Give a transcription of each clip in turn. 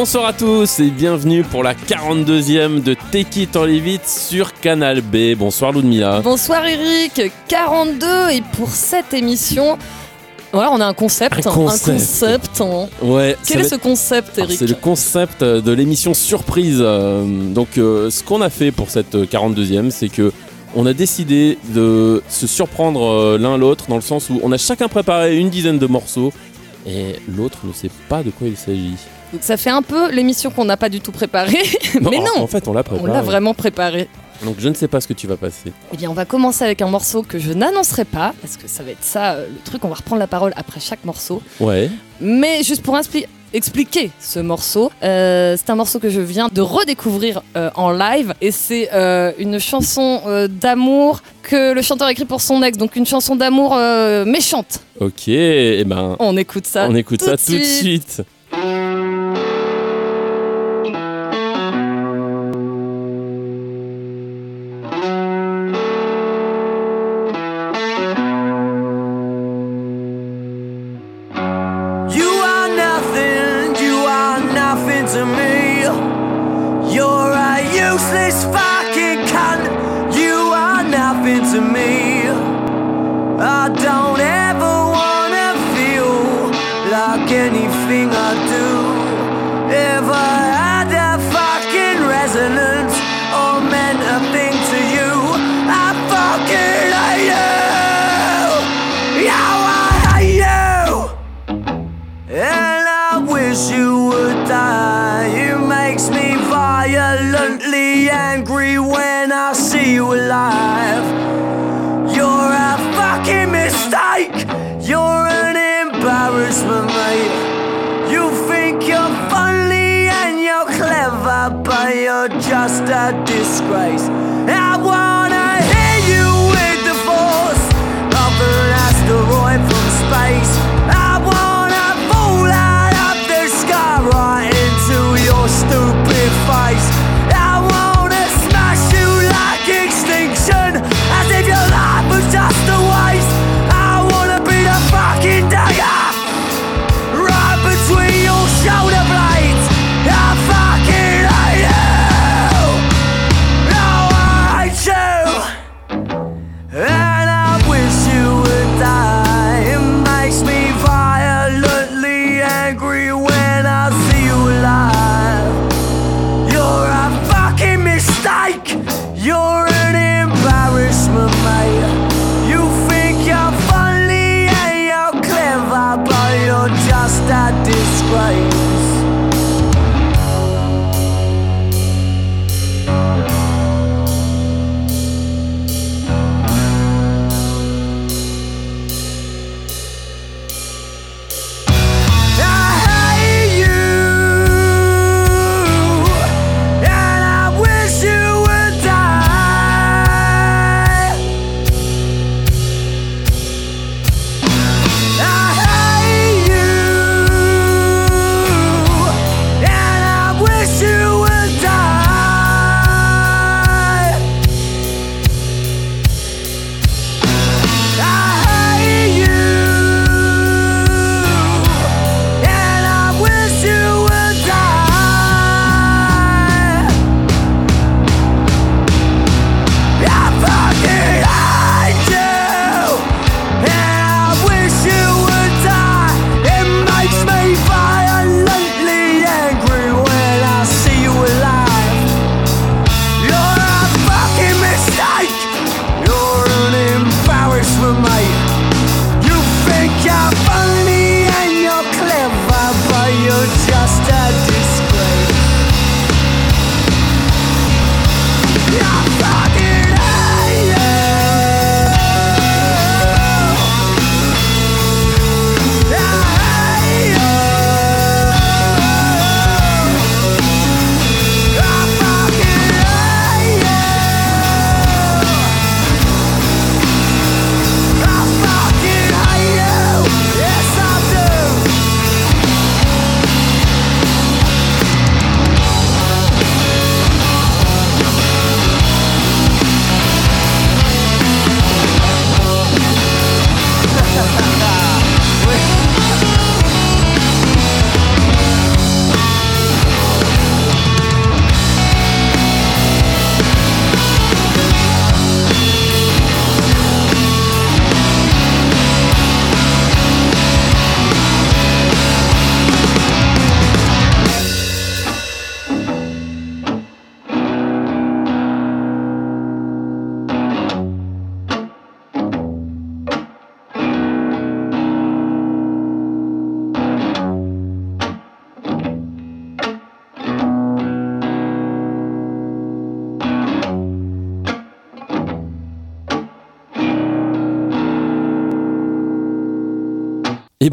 Bonsoir à tous et bienvenue pour la 42e de Take It en sur Canal B. Bonsoir Ludmilla. Bonsoir Eric, 42 et pour cette émission, voilà, on a un concept. Un concept. concept, hein. Ouais, Quel est ce concept Alors, Eric C'est le concept de l'émission surprise. Euh, Donc, euh, ce qu'on a fait pour cette 42e, c'est que on a décidé de se surprendre euh, l'un l'autre dans le sens où on a chacun préparé une dizaine de morceaux et l'autre ne sait pas de quoi il s'agit. Donc ça fait un peu l'émission qu'on n'a pas du tout préparée, mais non, En fait, on l'a on préparé. l'a vraiment préparée. Donc, je ne sais pas ce que tu vas passer. Eh bien, on va commencer avec un morceau que je n'annoncerai pas, parce que ça va être ça euh, le truc, on va reprendre la parole après chaque morceau. Ouais. Mais juste pour expliquer ce morceau, euh, c'est un morceau que je viens de redécouvrir euh, en live et c'est une chanson d'amour que le chanteur a écrit pour son ex, donc une chanson d'amour méchante. Ok. Et ben, On écoute ça. on écoute tout ça tout de suite. suite.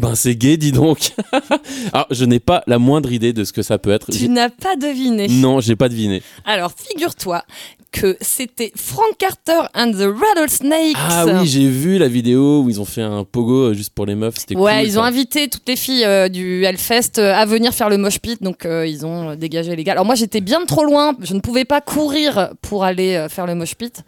Ben, c'est gay, dis donc. Alors, je n'ai pas la moindre idée de ce que ça peut être. Tu n'as pas deviné. Non, j'ai pas deviné. Alors, figure-toi que c'était Frank Carter and the Rattlesnakes. Ah oui, j'ai vu la vidéo où ils ont fait un pogo euh, juste pour les meufs. C'était Ouais, cool, ils ça. ont invité toutes les filles euh, du Hellfest euh, à venir faire le mosh pit, donc euh, ils ont dégagé les gars. Alors moi j'étais bien trop loin, je ne pouvais pas courir pour aller faire le mosh pit,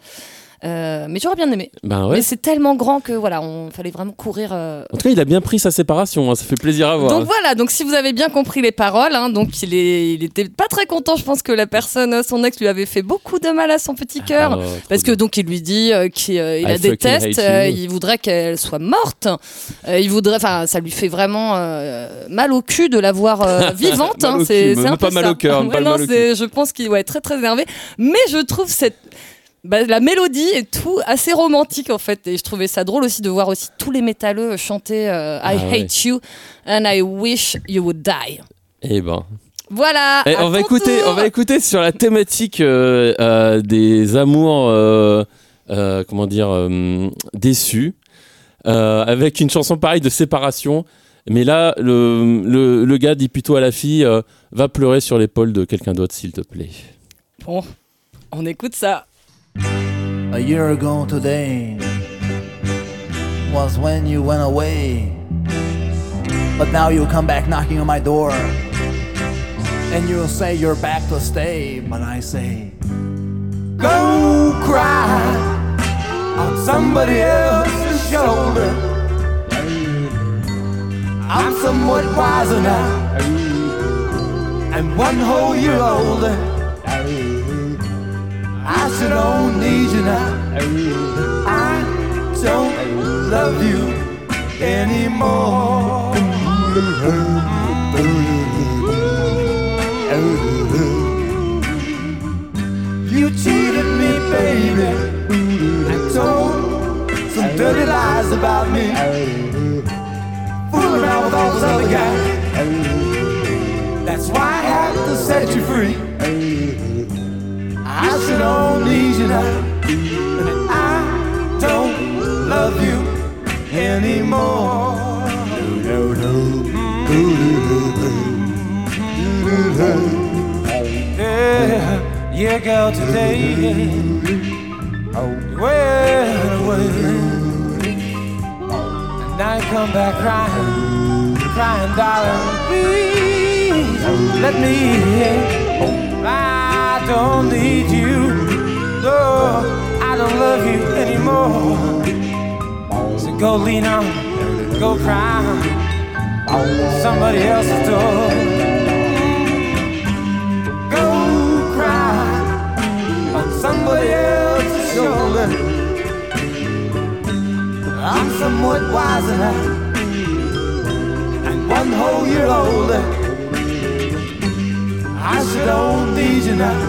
Euh, mais j'aurais bien aimé. Ben ouais. Mais c'est tellement grand que voilà, on fallait vraiment courir. euh, En tout cas, il a bien pris sa séparation. hein, Ça fait plaisir à voir. Donc voilà, donc si vous avez bien compris les paroles, hein, donc il, est, il était pas très content, je pense que la personne, son ex lui avait fait beaucoup de mal à son petit cœur. Ah, trop Parce que donc il lui dit euh, qu'il euh, la déteste, il voudrait qu'elle soit morte, Euh, il voudrait, enfin ça lui fait vraiment euh, mal au cul de la voir vivante. Hein, c'est pas mal au cœur, Ouais, pas non, mal au c'est- je pense qu'il va être très très énervé, mais je trouve cette bah, la mélodie et tout assez romantique en fait et je trouvais ça drôle aussi de voir aussi tous les métalleux chanter euh, I Ah ouais. hate you and I wish you would die. Eh ben. Voilà. Eh, à on va écouter, tour. on va écouter sur la thématique euh, euh, des amours, comment dire, déçus, avec une chanson pareille de séparation. Mais là, le, le, le gars dit plutôt à la fille, va pleurer sur l'épaule de quelqu'un d'autre, s'il te plaît. Bon, on écoute ça. A year ago today was when you went away. But now you come back knocking on my door. And you'll say you're back to stay. But I say, Go cry on somebody else's shoulder. I'm somewhat wiser now, and one whole year older. I don't need you now. I don't love you anymore. You cheated me, baby, and told some dirty lies about me. Fooling around with all those other guys. That's why I have to set you free. I only need you now. And I don't love you anymore. Yeah, yeah, girl, today you went away. And now you come back crying, crying, darling. Please let me in. Don't need you. No, I don't love you anymore. So go lean on, go cry on somebody else's door. Go cry on somebody else's shoulder. I'm somewhat wiser and one whole year older. I should you now. I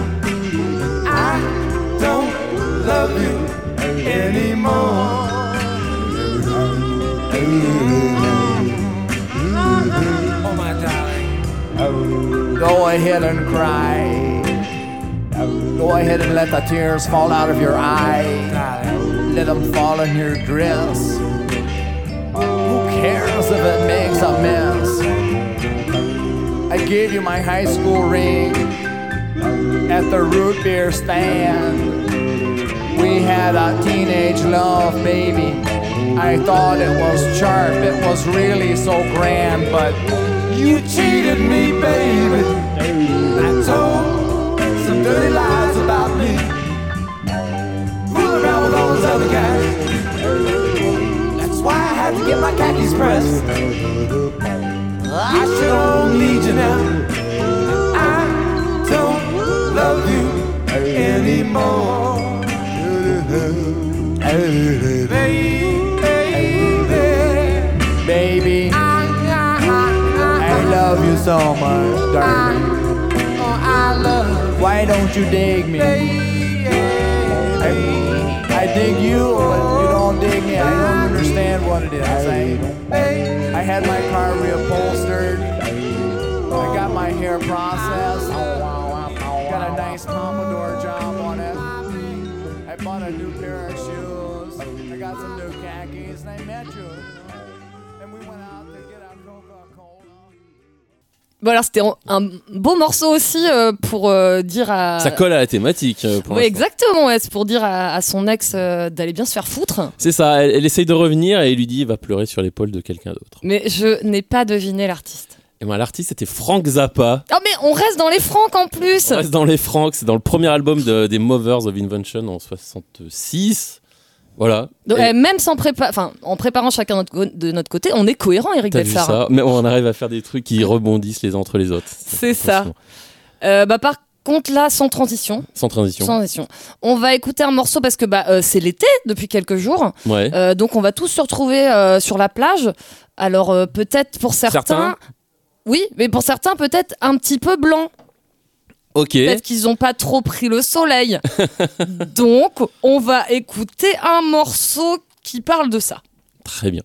don't love you anymore. Oh my darling. go ahead and cry. Go ahead and let the tears fall out of your eyes. Let them fall in your dress. Who cares if it makes a mess? I gave you my high school ring at the root beer stand. We had a teenage love, baby. I thought it was sharp, it was really so grand, but You cheated me, baby. I told some dirty lies about me. Fooling around with all those other guys. That's why I had to get my khakis pressed. I should don't need you now. Baby, I love you so much, darling. Why don't you dig me? I, I dig you, but you don't dig me. I don't understand what it is. I, I had my car reupholstered. I got my hair processed. Got a nice pompadour Bon alors c'était un- beau morceau aussi euh, pour euh, dire à. Ça colle à la thématique. euh, pour Oui, exactement, ouais, c'est pour dire à, à son ex euh, d'aller bien se faire foutre. C'est ça, elle, elle essaye de revenir et il lui dit il va pleurer sur l'épaule de quelqu'un d'autre. Mais je n'ai pas deviné l'artiste. Et moi, l'artiste, c'était Frank Zappa. Oh mais on reste dans les francs en plus On reste dans les Franks, c'est dans le premier album de- des Mothers of Invention en 66. Voilà. Donc, Et euh, Même sans prépa enfin, en préparant chacun notre de notre côté, on est cohérent, Eric Belfard. ça Mais on arrive à faire des trucs qui rebondissent les uns entre les autres. C'est ça. Euh, bah, par contre, là, sans transition, Sans transition. sans transition, on va écouter un morceau parce que bah, euh, c'est l'été depuis quelques jours. Ouais. Euh, donc, on va tous se retrouver sur la plage. Alors, peut-être pour certains. Certains Oui, mais pour certains, peut-être un petit peu blanc. Ok. Peut-être qu'ils n'ont pas trop pris le soleil. donc, on va écouter un morceau qui parle de ça. Très bien.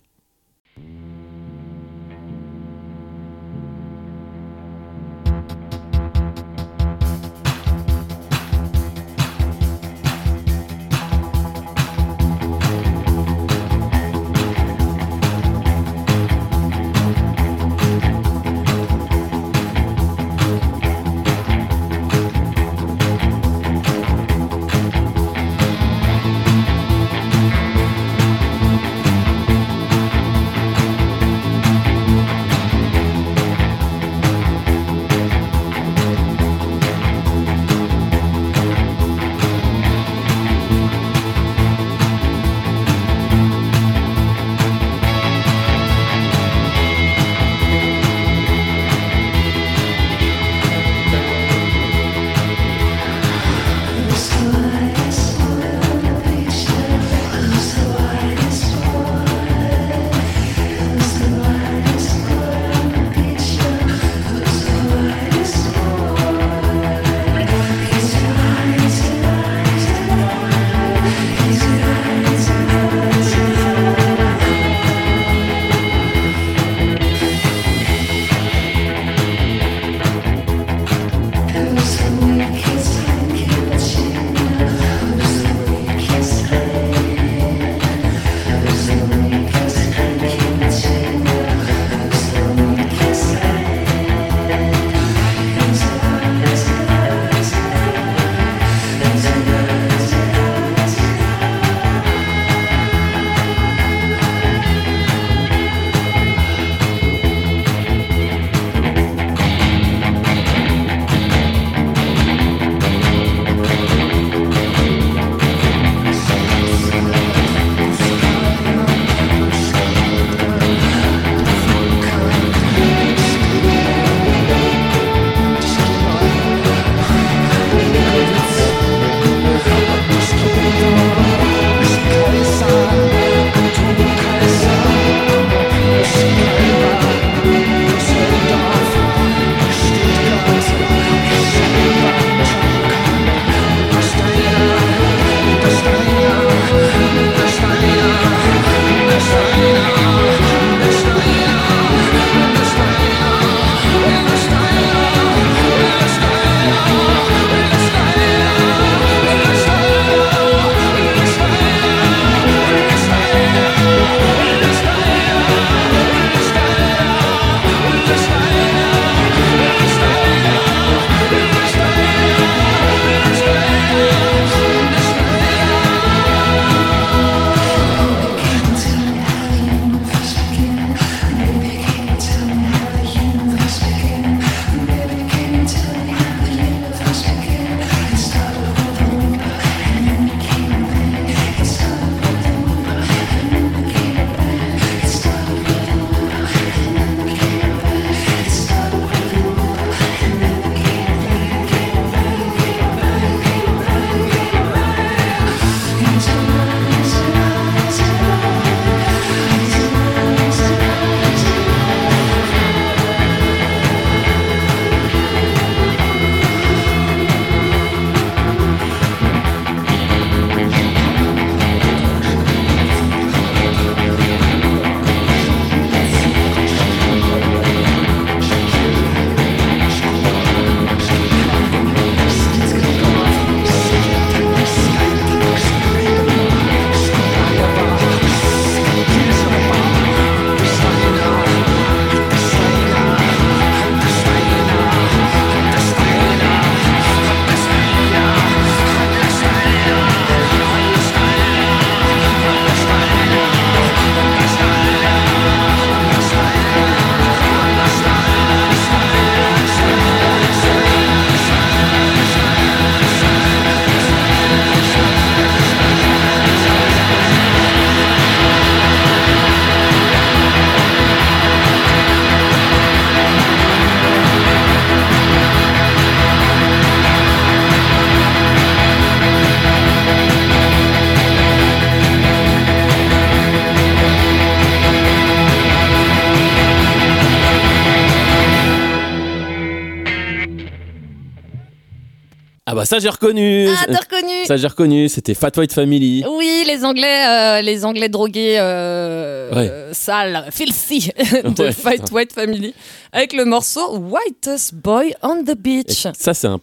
Ça j'ai reconnu. Ah, t'as reconnu ça j'ai reconnu. C'était Fat White Family. Oui, les Anglais, euh, les Anglais drogués, euh, Ouais. euh, sales, filthy de Ouais, putain. White Family, avec le morceau Whitest Boy on the Et Beach. ça c'est un,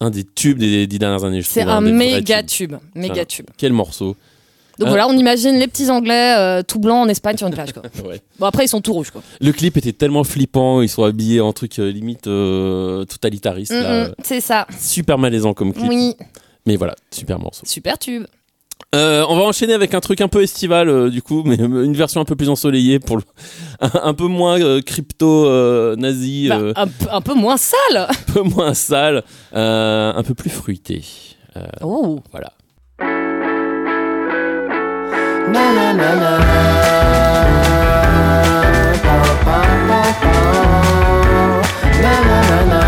un des tubes des dix dernières années. C'est trouve, un vrais méga tube, méga tube. Quel morceau. Donc Ah. voilà, on imagine les petits Anglais euh, tout blancs en Espagne sur une plage. Quoi. Ouais. Bon après ils sont tout rouges quoi. Le clip était tellement flippant. Ils sont habillés en truc euh, limite euh, totalitariste. Mm, c'est ça. Super malaisant comme clip. Oui, Mais voilà, super morceau. super tube. Euh, on va enchaîner avec un truc un peu estival euh, du coup, mais euh, une version un peu plus ensoleillée pour le... un, un peu moins euh, crypto euh, nazi, Bah, euh, un, peu- un peu moins sale. un peu moins sale, euh, un peu plus fruité. Euh, Oh. voilà. Look at the way you look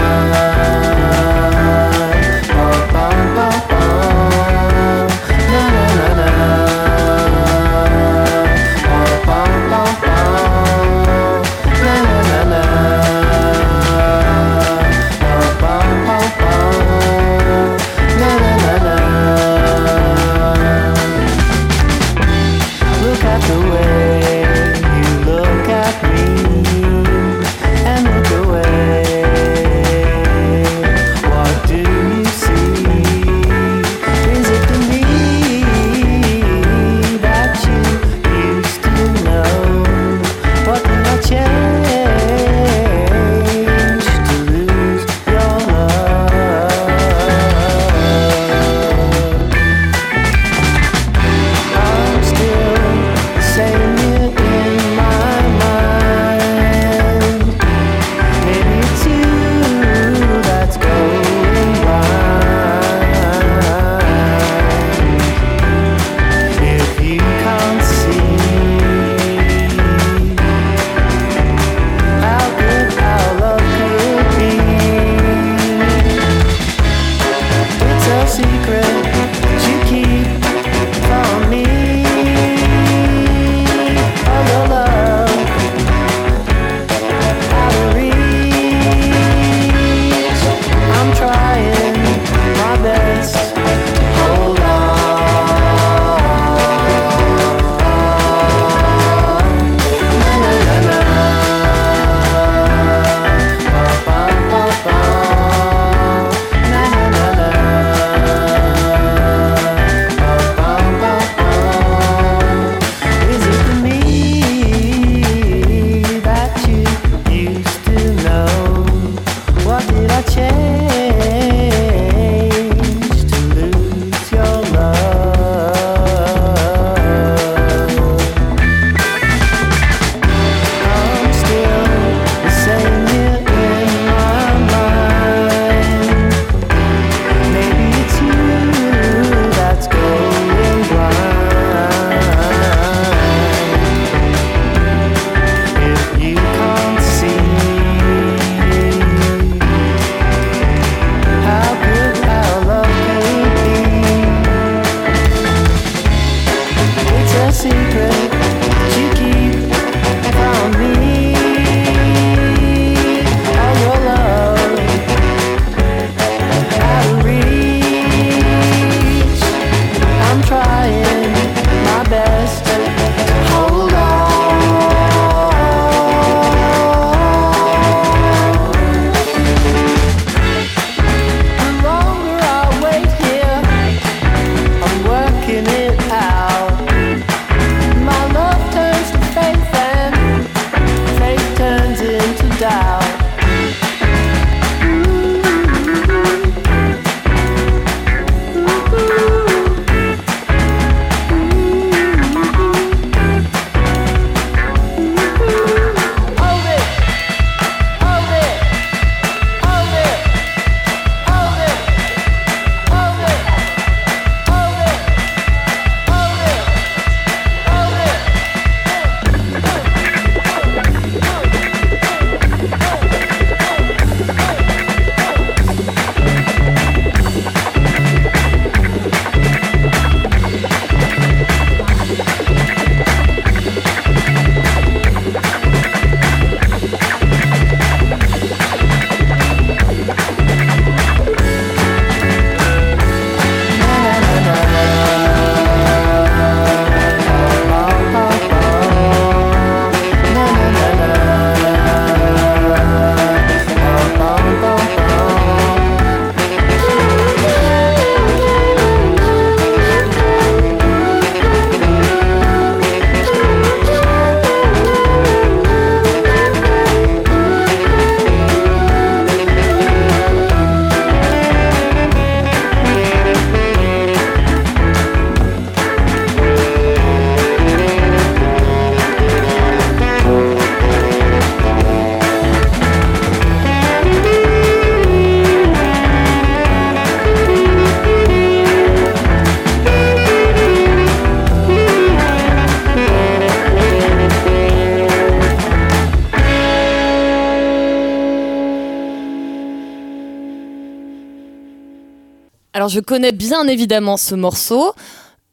Alors je connais bien évidemment ce morceau.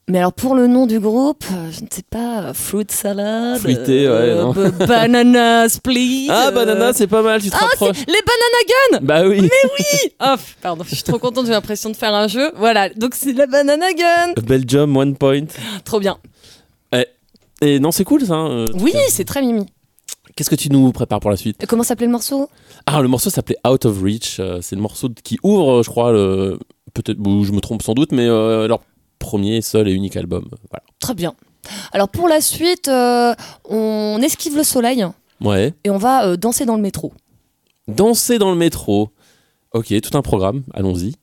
Mais alors pour le nom du groupe, euh, je ne sais pas, euh, Fruit Salad, Fruité, ouais, non. b- Banana Split. Ah, euh, banana, c'est pas mal, tu te Ah, rapproches. les Banana Gun Bah oui. Oh, pardon, je suis trop contente, j'ai l'impression de faire un jeu. Voilà, donc c'est la Banana Gun. Belgium, one point. Trop bien. Et non, c'est cool ça. hein, euh, Oui, c'est très mimi. Qu'est-ce que tu nous prépares pour la suite? Comment s'appelait le morceau? Ah, le morceau s'appelait Out of Reach. euh, c'est le morceau qui ouvre, je crois, le... peut-être, je me trompe sans doute, mais euh, leur premier, seul et unique album. Voilà. Très bien. Alors pour la suite, euh, on esquive le soleil Ouais. et on va euh, danser dans le métro. Danser dans le métro. Ok, tout un programme. Allons-y.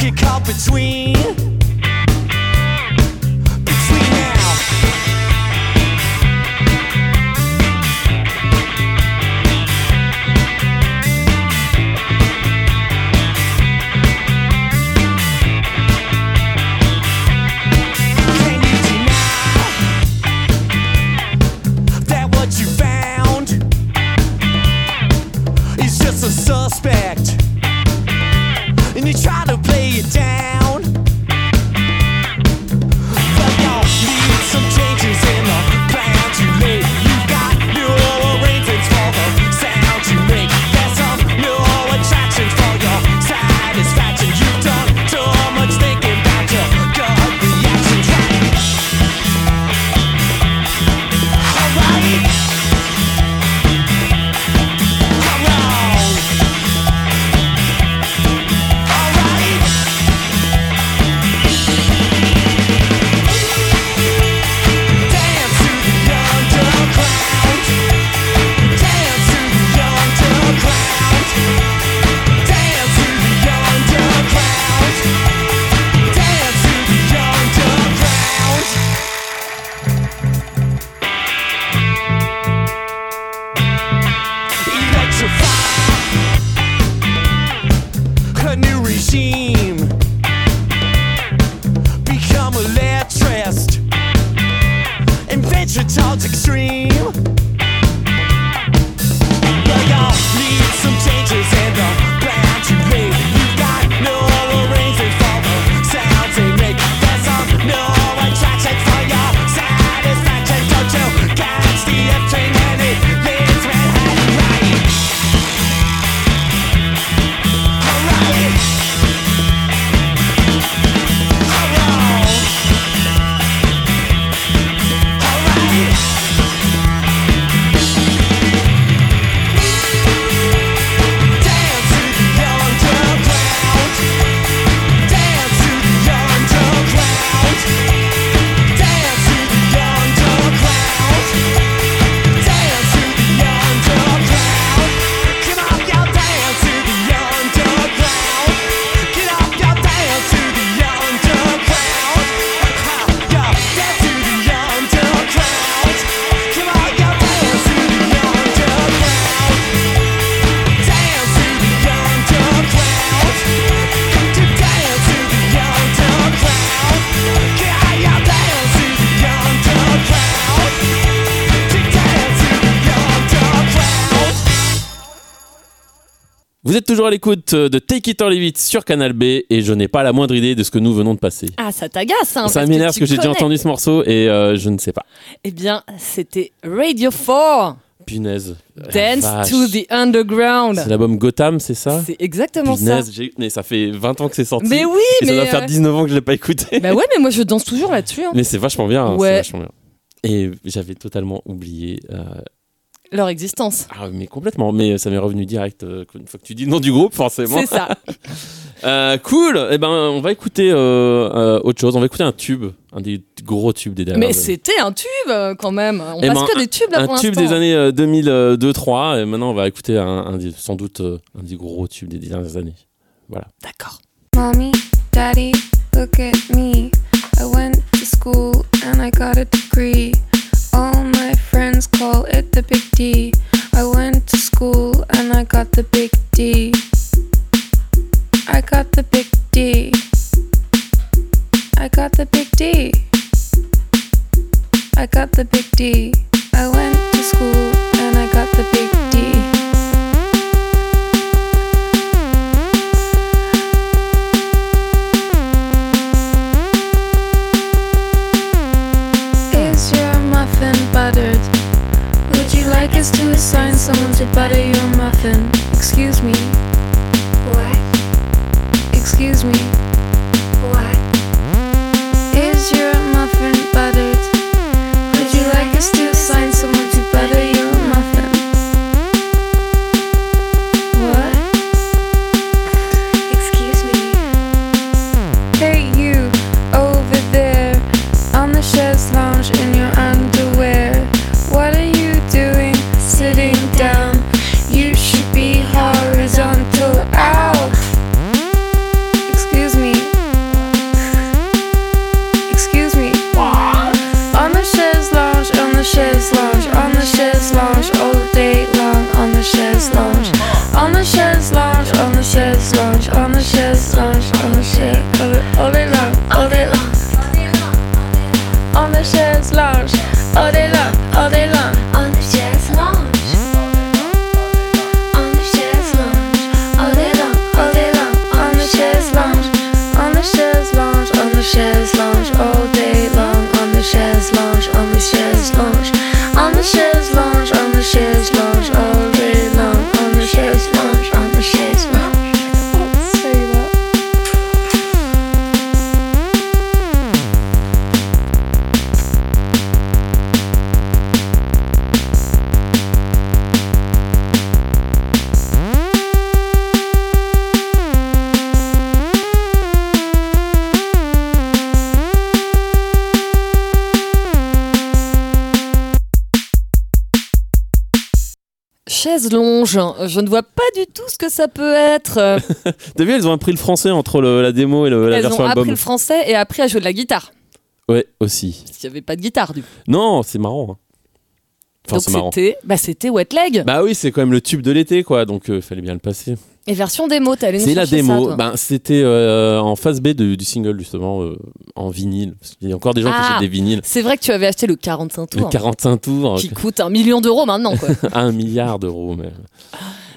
could caught between. À l'écoute de Take It or Leave It sur Canal B et je n'ai pas la moindre idée de ce que nous venons de passer. Ah, ça t'agace, hein Ça m'énerve parce que j'ai déjà entendu ce morceau et euh, je ne sais pas. Eh bien, c'était Radio 4. Punaise. Dance vache. to the Underground. C'est l'album Gotham, c'est ça C'est exactement Punaise, j'ai- mais ça fait 20 ans que c'est sorti. ça. Mais oui, Et ça mais. doit faire euh, 19 ans que je l'ai pas écouté. Bah ouais, mais moi je danse toujours là-dessus. hein. Mais c'est vachement bien. hein, Ouais. vachement bien. Et j'avais totalement oublié. euh, Leur existence. Ah, mais complètement. Mais ça m'est revenu direct euh, une fois que tu dis le nom du groupe, forcément. C'est ça. Euh, cool. Eh ben, on va écouter euh, euh, autre chose. On va écouter un tube, un des gros tubes des dernières mais années. c'était un tube quand même. On Eh passe ben, que des tubes là un pour tube l'instant. des années euh, 2002-3 et maintenant on va écouter un, un des- sans doute euh, un des gros tubes des dernières années. D'accord. Mommy, Daddy, look at me. I went to school and I got a degree. Longe. Je ne vois pas du tout ce que ça peut être. T'as vu, elles ont appris le français entre le- la démo et le- la Elles ont appris le français et appris à jouer de la guitare. Ouais, aussi. Parce qu'il n'y avait pas de guitare du coup. Non, c'est marrant. hein. Donc c'était bah, c'était Wet Leg. Bah oui, c'est quand même le tube de l'été, quoi. Donc, il fallait bien le passer. Et version démo, nous C'est la ça, démo. ben, c'était euh, en phase B de- du single, justement, euh, en vinyle. Qu'il y a encore des gens qui Ah. achètent des vinyles. C'est vrai que tu avais acheté le 45 Le tours. 45 tours, Qui coûte un million d'euros maintenant quoi. un milliard d'euros. Mais...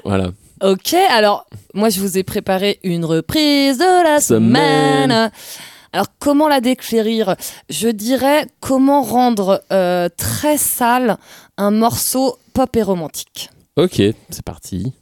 Voilà. Ok, alors moi je vous ai préparé une reprise de la Semaine. semaine. Alors comment la décrire? Je dirais comment rendre euh, très sale un morceau pop et romantique. Ok, c'est parti.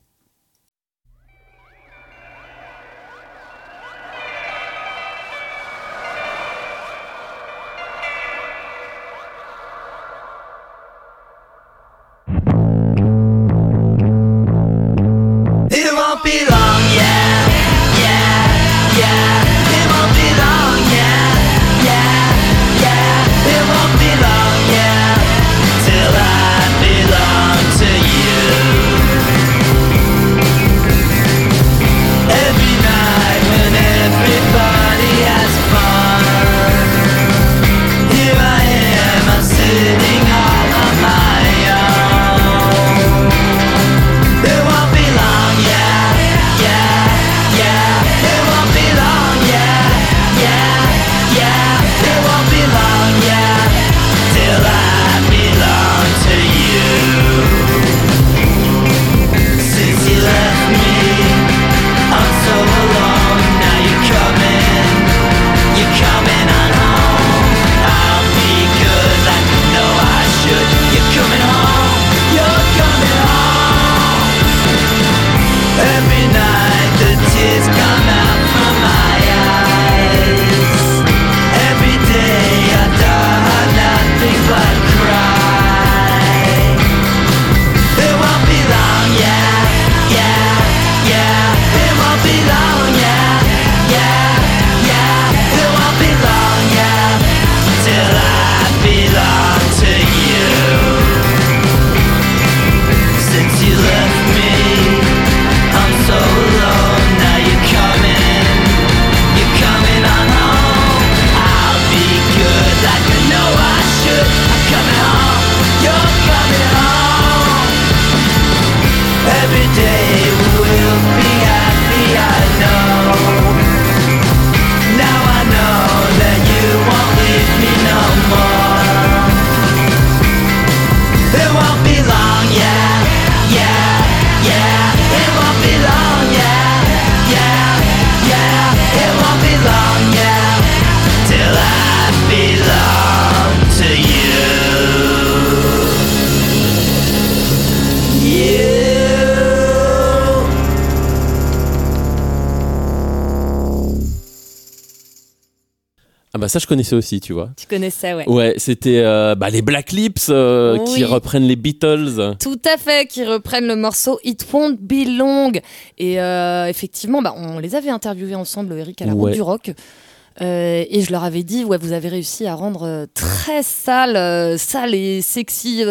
Bah ça je connaissais aussi, tu vois. Tu connaissais, ouais. Ouais, c'était euh, bah, les Black Lips euh, qui reprennent les Beatles. Tout à fait, qui reprennent le morceau It Won't Be Long. Et euh, effectivement, bah, on les avait interviewés ensemble, Eric, à la Ouais. du rock. Euh, et je leur avais dit, ouais, vous avez réussi à rendre euh, très sale, euh, sale et sexy,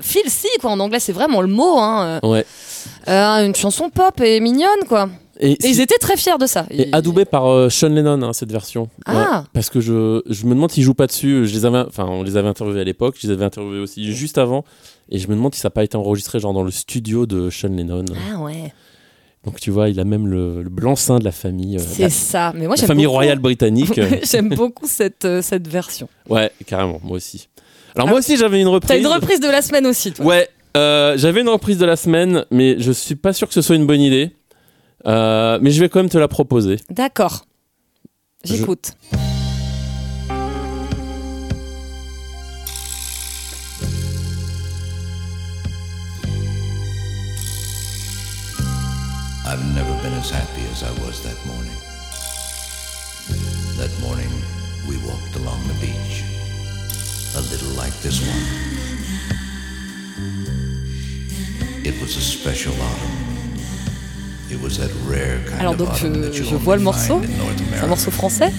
filthy, quoi. En anglais, c'est vraiment le mot. Hein. Ouais. Une chanson pop et mignonne, quoi. Et, Et ils étaient très fiers de ça. et adoubé par euh, Sean Lennon, hein, cette version. Ah. parce que je, je me demande s'il joue pas dessus. Je les avais, enfin, on les avait interviewés à l'époque, je les avais interviewés aussi juste avant. Et je me demande si ça n'a pas été enregistré genre dans le studio de Sean Lennon. Ah ouais, Donc tu vois, il a même le, le blanc-seing de la famille. euh, c'est ça. Mais moi, la famille beaucoup- royale britannique. J'aime beaucoup cette, euh, cette version. ouais, carrément, moi aussi. Alors Ah. moi aussi j'avais une reprise. T'as une reprise de la semaine aussi, toi. Ouais, euh, j'avais une reprise de la semaine, mais je suis pas sûr que ce soit une bonne idée. Euh, mais je vais quand même te la proposer. D'accord. J'écoute. I've never been as happy as I was that morning. That morning, we walked along the beach, a little like this one. It was a special autumn. Alors donc je, vois le morceau. C'est un morceau français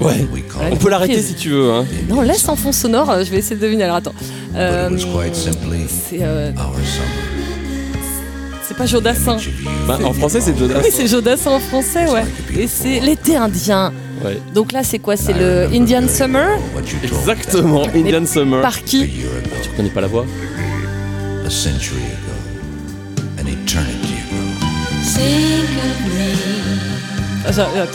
Ouais. On peut l'arrêter si tu veux. Hein. Non, laisse en fond sonore, euh, je vais essayer de deviner. Alors attends. Euh, it was quite simply c'est euh, our summer. c'est pas Jodassin. Bah, en français, c'est Jonas. Oui, c'est Jodassin en français, ouais. Et c'est l'été indien. Ouais. Donc là, c'est quoi? C'est le Indian Summer? Exactement, Indian Summer. Par qui? Tu reconnais pas la voix a century ago, an eternity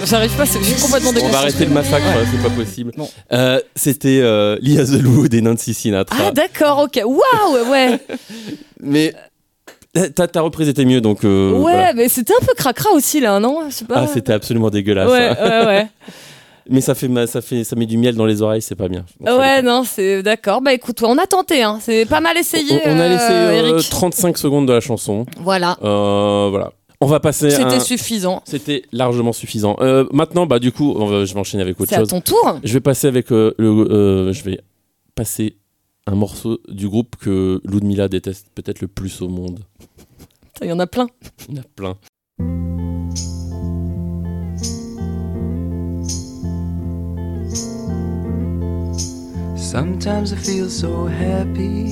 j'arrive- pas, je suis complètement On va arrêter le massacre, c'est pas possible. Euh, C'était euh, Lia The Wood et Nancy Sinatra. Ah d'accord, ok. Waouh, ouais. Mais euh, ta, ta reprise était mieux, donc. euh, ouais, voilà. mais c'était un peu cracra aussi là, non? Pas. Ah, c'était absolument dégueulasse. Ouais, hein. ouais, ouais. Mais ça fait, ça fait, ça met du miel dans les oreilles, c'est pas bien. Ouais, non, c'est d'accord. Bah écoute, on a tenté, hein. C'est pas mal essayé. On, on a laissé euh, euh, Eric. 35 secondes de la chanson. Voilà. Voilà. On va passer. à C'était un- suffisant. C'était largement suffisant. Euh, maintenant, bah du coup, on va- je vais enchaîner avec autre C'est à chose. ton tour. Je vais passer avec euh, le. euh, je vais passer un morceau du groupe que Ludmilla déteste peut-être le plus au monde. Il y en a plein. Il y en a plein. Sometimes I feel so happy.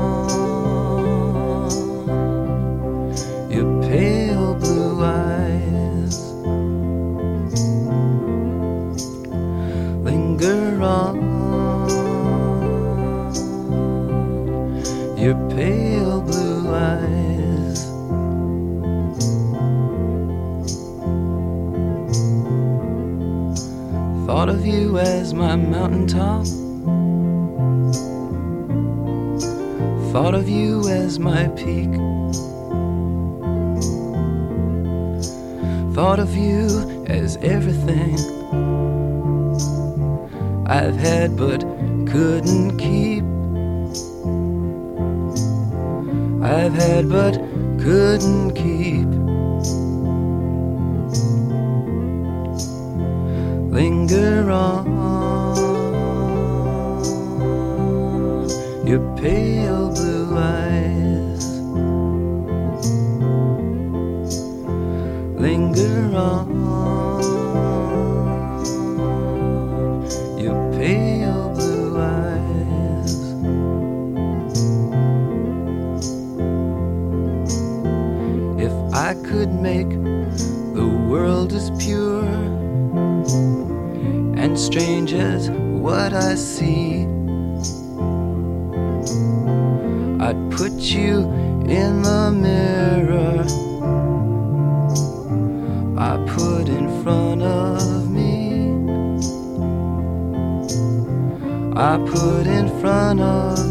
eyes. Linger on. Your pale blue eyes. Thought of you as my mountaintop. Thought of you as my peak. Thought of you as everything I've had but couldn't keep. I've had but couldn't keep. Linger on your pale blue eyes. Linger on your pale blue eyes. If I could make the world as pure and strange as what I see. I'd put you in the mirror I put in front of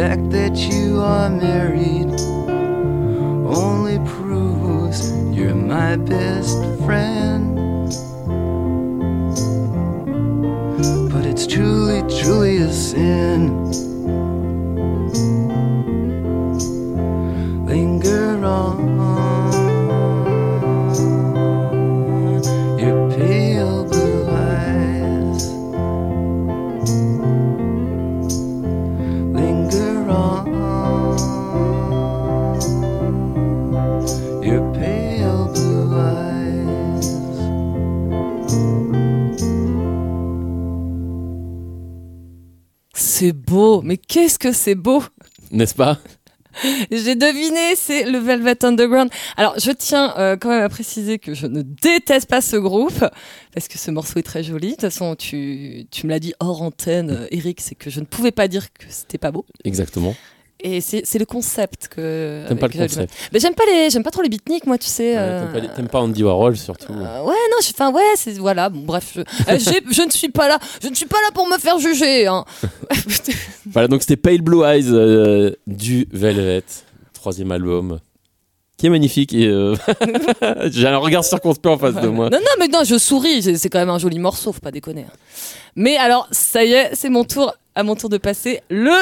fact that you are married only proves you're my best friend. Beau, mais qu'est-ce que c'est beau N'est-ce pas? J'ai deviné, c'est le Velvet Underground. Alors, je tiens euh, quand même à préciser que je ne déteste pas ce groupe, parce que ce morceau est très joli. De toute façon, tu, tu me l'as dit hors antenne, euh, Eric, c'est que je ne pouvais pas dire que c'était pas beau. Exactement. Et c'est le concept que. T'aimes pas le concept Mais j'aime pas les, j'aime pas trop les beatniks, moi, tu sais. Ouais, euh, T'aimes pas, Andy Warhol surtout. euh, ouais, non, je- enfin, ouais, c'est voilà. Bon, bref, je, euh, je ne suis pas là, je ne suis pas là pour me faire juger. Hein. Voilà, donc c'était Pale Blue Eyes euh, du Velvet, troisième album, qui est magnifique et euh, j'ai un regard circonspect en face de moi. Non, non, mais non, je souris, c'est c'est quand même un joli morceau, faut pas déconner. hein. Mais alors, ça y est, c'est mon tour, à mon tour de passer le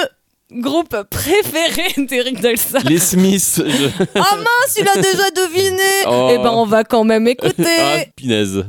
groupe préféré d'Eric Delsa. Les Smiths. je- Ah mince, il a déjà deviné Oh. Eh ben, on va quand même ah, écouter. pinaise.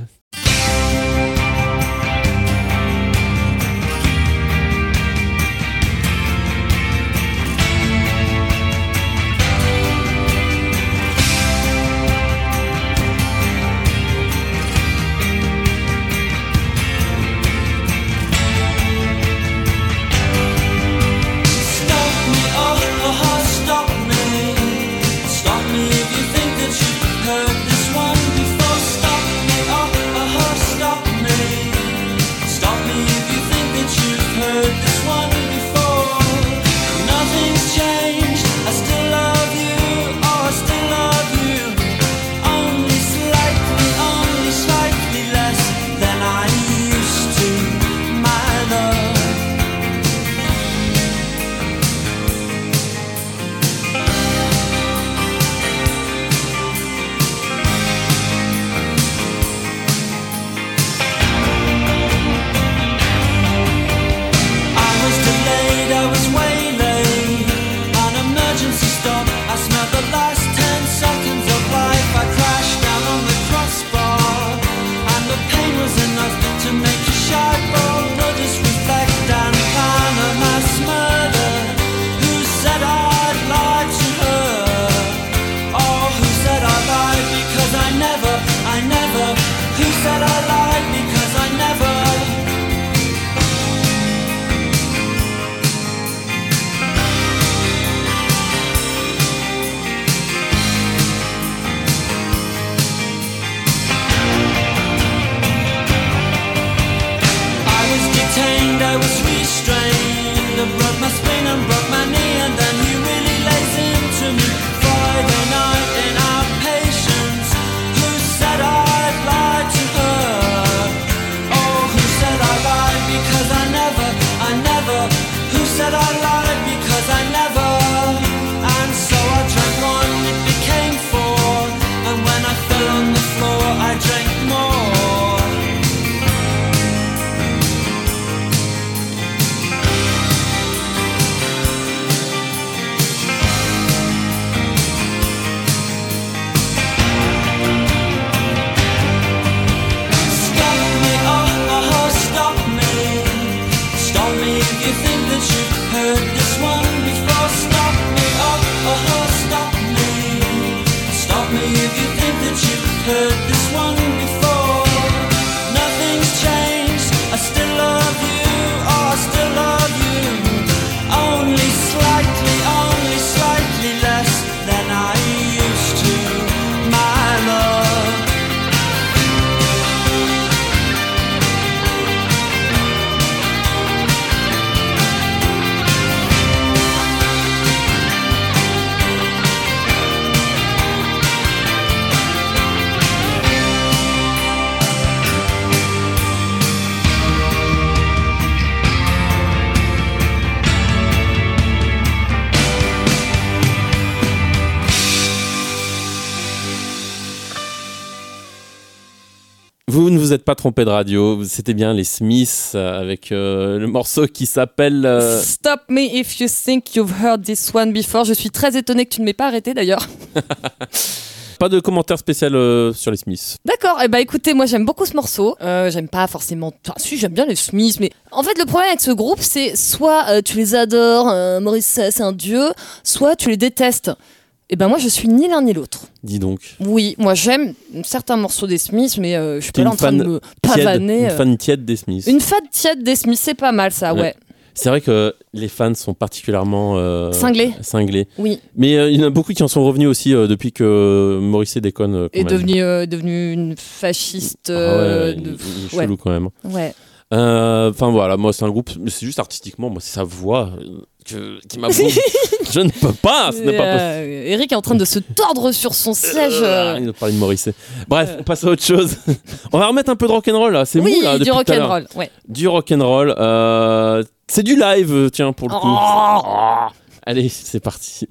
Pas trompé de radio, c'était bien les Smiths euh, avec euh, le morceau qui s'appelle. euh, Stop me if you think you've heard this one before. Je suis très étonnée que tu ne m'aies pas arrêté d'ailleurs. Pas de commentaire spécial euh, sur les Smiths. D'accord, et bah écoutez, moi j'aime beaucoup ce morceau. Euh, j'aime pas forcément. Enfin, si, j'aime bien les Smiths, mais en fait, le problème avec ce groupe, c'est soit euh, tu les adores, Maurice c'est un dieu, soit tu les détestes. Et ben moi, je suis ni l'un ni l'autre. Dis donc. Oui, moi j'aime certains morceaux des Smiths, mais euh, je suis pas là en train de me Tiède, pavaner. une euh. fan tiède des Smiths. Une fan tiède des Smiths, c'est pas mal ça, Ouais. ouais. C'est vrai que les fans sont particulièrement euh, Cinglés. cinglés. Oui. Mais euh, il y en a beaucoup qui en sont revenus aussi euh, depuis que Morrissey déconne. même. devenu, devenu une fasciste. Ah ouais, ouais, il- de- il est ouais. chelou quand même. Ouais. Euh, Enfin voilà, moi c'est un groupe, mais c'est juste artistiquement, moi c'est sa voix que- qui m'a. je ne peux pas, ce n'est pas possible. Euh, Eric est en train de se tordre sur son siège. euh. Il nous parlait de Morrissey. Bref, on passe à autre chose. on va remettre un peu de rock'n'roll là. C'est oui, mou là du rock'n'roll. Ouais. Du rock'n'roll. Euh, c'est du live, euh, tiens pour le coup. Oh. Allez, c'est parti.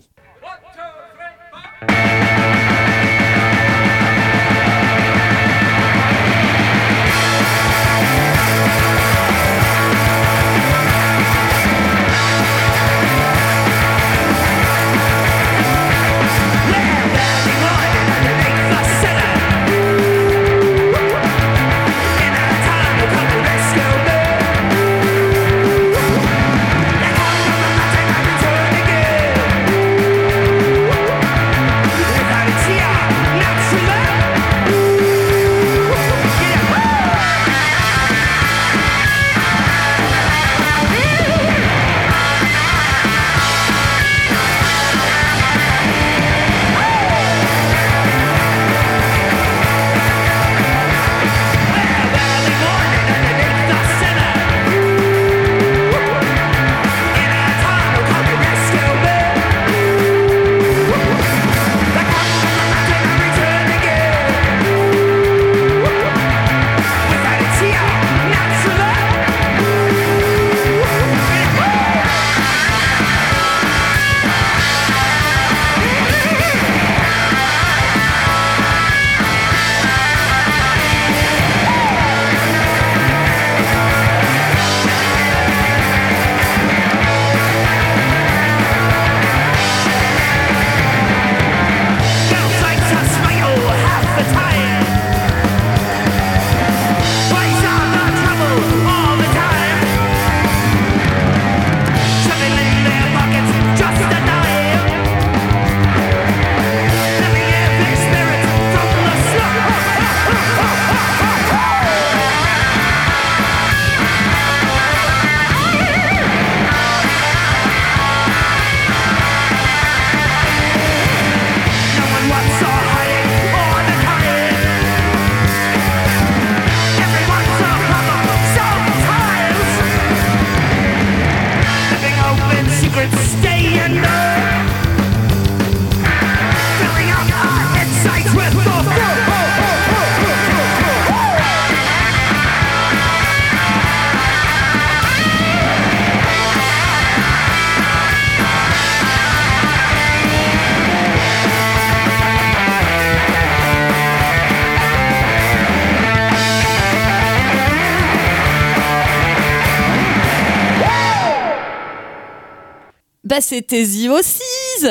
Bah, c'était The Ossies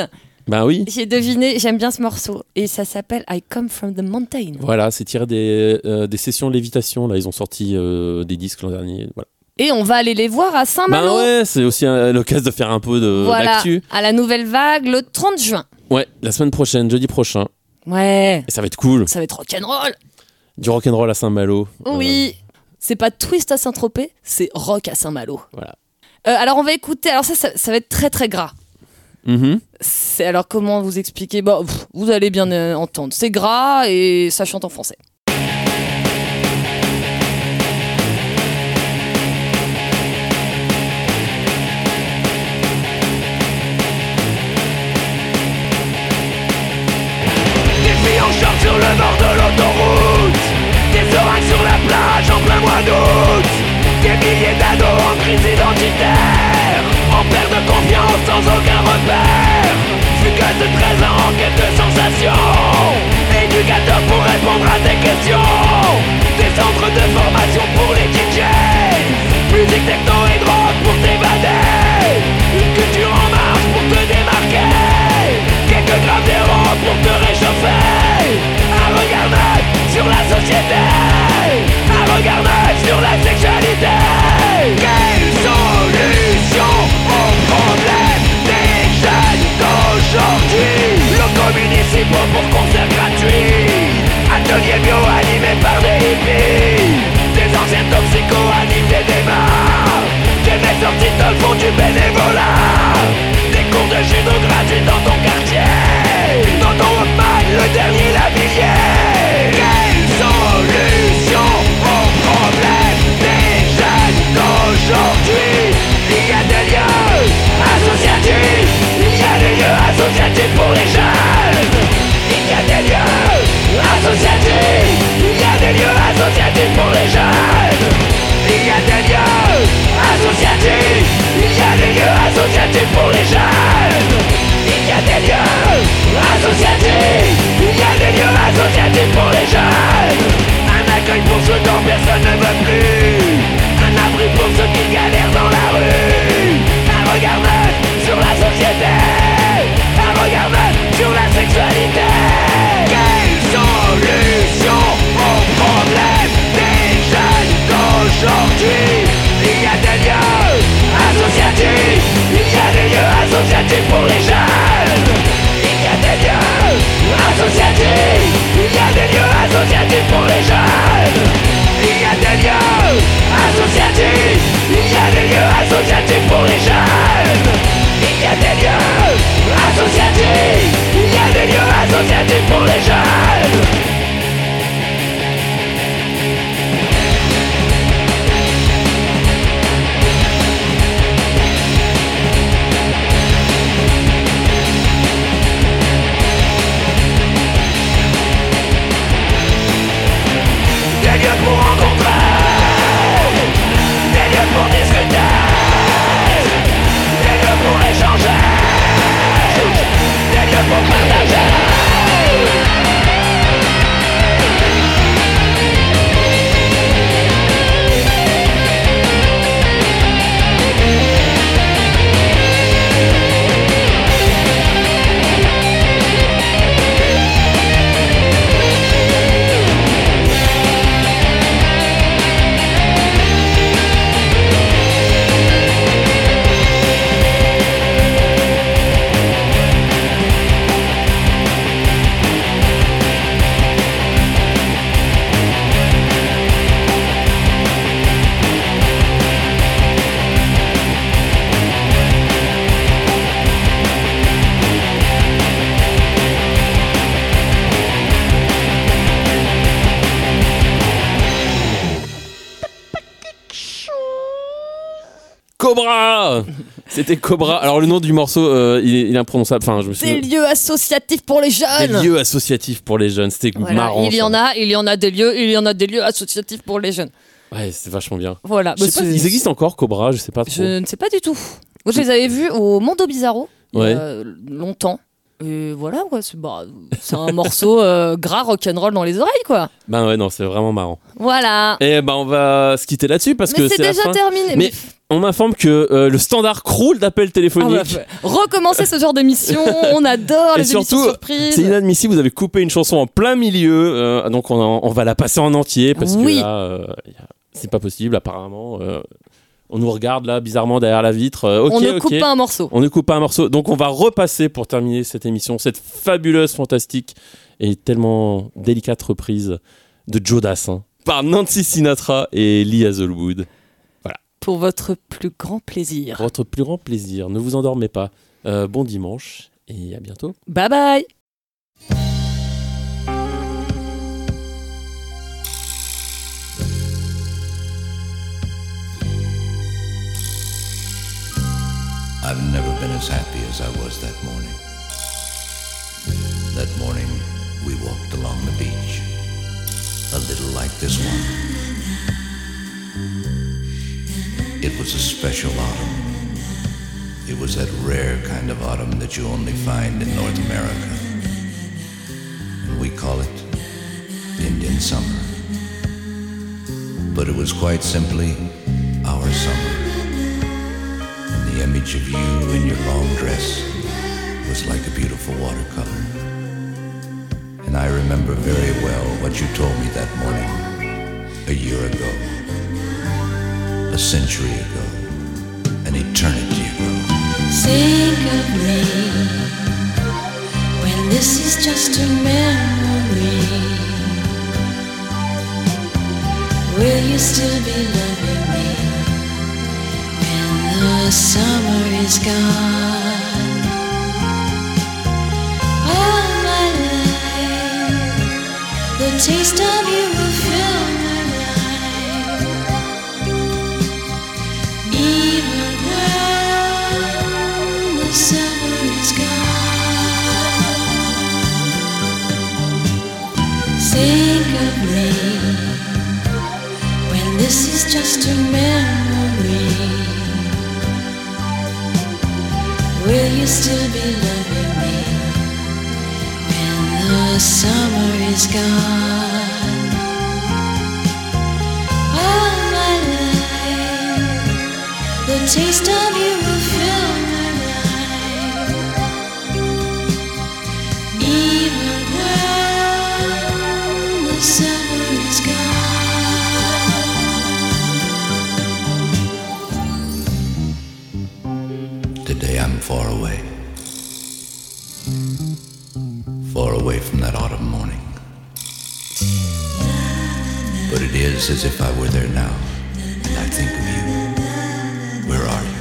Bah oui. J'ai deviné, j'aime bien ce morceau. Et ça s'appelle I Come From The Mountain. Voilà, c'est tiré des, euh, des sessions lévitation. Là, ils ont sorti euh, des disques l'an dernier. Voilà. Et on va aller les voir à Saint-Malo. ouais, c'est aussi euh, l'occasion de faire un peu de voilà, à la nouvelle vague le 30 juin. Ouais, la semaine prochaine, jeudi prochain. Ouais, Et ça va être cool. ça va être rock'n'roll. Du rock'n'roll à Saint-Malo. Oui. C'est pas twist à Saint-Tropez, c'est rock à Saint-Malo. Voilà. Euh, alors on va écouter, alors ça, ça, ça va être très très gras. C'est alors comment vous expliquer? Bah, pff, vous allez bien euh, entendre. C'est gras et ça chante en français. Sans aucun repère. Fugueuse de 13 ans en quête de sensations. Éducateur pour répondre à tes questions. Des centres de formation pour les DJs Musique techno et drogue pour t'évader. Une culture en marche pour te démarquer. Quelques grammes d'héros pour te réchauffer. Un regard neuf sur la société. Un regard neuf sur la sexualité pour concerts gratuits Ateliers bio animés par des hippies. Des anciens toxicos animent des débats Des mecs sortis de font du bénévolat. Des cours de judo gratuits dans ton quartier associatifs pour les jeunes. Il y a des lieux associatifs. Il y a des lieux associatifs pour les jeunes. Il y a des lieux associatifs Cobra C'était Cobra. Alors le nom du morceau, euh, il, est, il est imprononçable. Enfin, je me Des suis. lieux associatifs pour les Des jeunes. lieux associatifs pour les jeunes. C'était Voilà, marrant. il y ça. en a, il y en a des lieux, il y en a des lieux associatifs pour les jeunes. Ouais, c'est vachement bien. Voilà. Je sais bah, pas, c'est- ils existent encore, Cobra, je sais pas trop. Je ne sais pas du tout. Moi, je les avais vus au Mondo Bizarro il y Ouais. a longtemps. Et voilà, quoi. C'est bah, c'est un morceau euh, gras rock'n'roll dans les oreilles, quoi. Ben ouais, non, c'est vraiment marrant. Voilà. Et ben on va se quitter là-dessus parce que c'est c'est la déjà fin. terminé. Mais on m'informe que euh, le standard croule d'appels Ah, téléphoniques. bah, recommencer ce genre d'émission, on adore Et les émissions surtout, surprises. C'est inadmissible, vous avez coupé une chanson en plein milieu, euh, donc on, en- on va la passer en entier parce Oui. que là, euh, y a- c'est pas possible apparemment. euh, On nous regarde là bizarrement derrière la vitre. Euh, on ne coupe pas un morceau. On ne coupe pas un morceau. Donc on va repasser pour terminer cette émission, cette fabuleuse, fantastique et tellement délicate reprise de Joe Dassin par Nancy Sinatra et Lee Hazelwood. Pour votre plus grand plaisir. Pour votre plus grand plaisir. Ne vous endormez pas. Euh, bon dimanche et à bientôt. Bye bye I've never been as happy as I was that morning. That morning, we walked along the beach, a little like this one. It was a special autumn. It was that rare kind of autumn that you only find in North America. And we call it Indian summer. But it was quite simply our summer. Image of you in your long dress was like a beautiful watercolor. And I remember very well what you told me that morning, a year ago, a century ago, an eternity ago. Think of me when this is just a memory. Will you still be loving the summer is gone? All my life, the taste of you will fill my life. Even the summer is gone, think of me when this is just a memory. Will you still be loving me when the summer is gone? All my life, the taste of But it is as if I were there now, and I think of you. Where are you?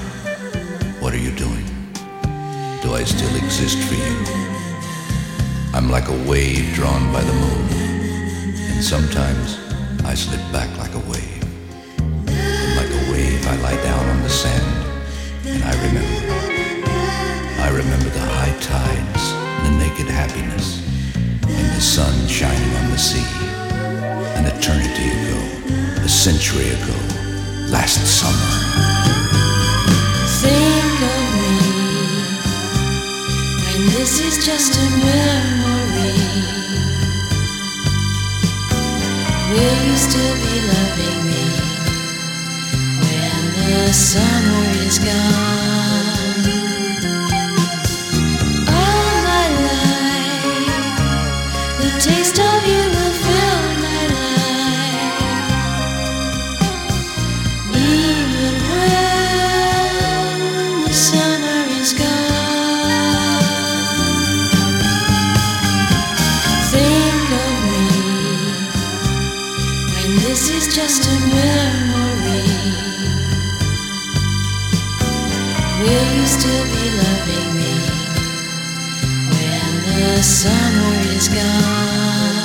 What are you doing? Do I still exist for you? I'm like a wave drawn by the moon, and sometimes I slip back like a wave. And like a wave, I lie down on the sand, and I remember. I remember the high tides, the naked happiness, and the sun shining on the sea. An eternity ago, a century ago, last summer. Think of me when this is just a memory. Will you still be loving me when the summer is gone? Summer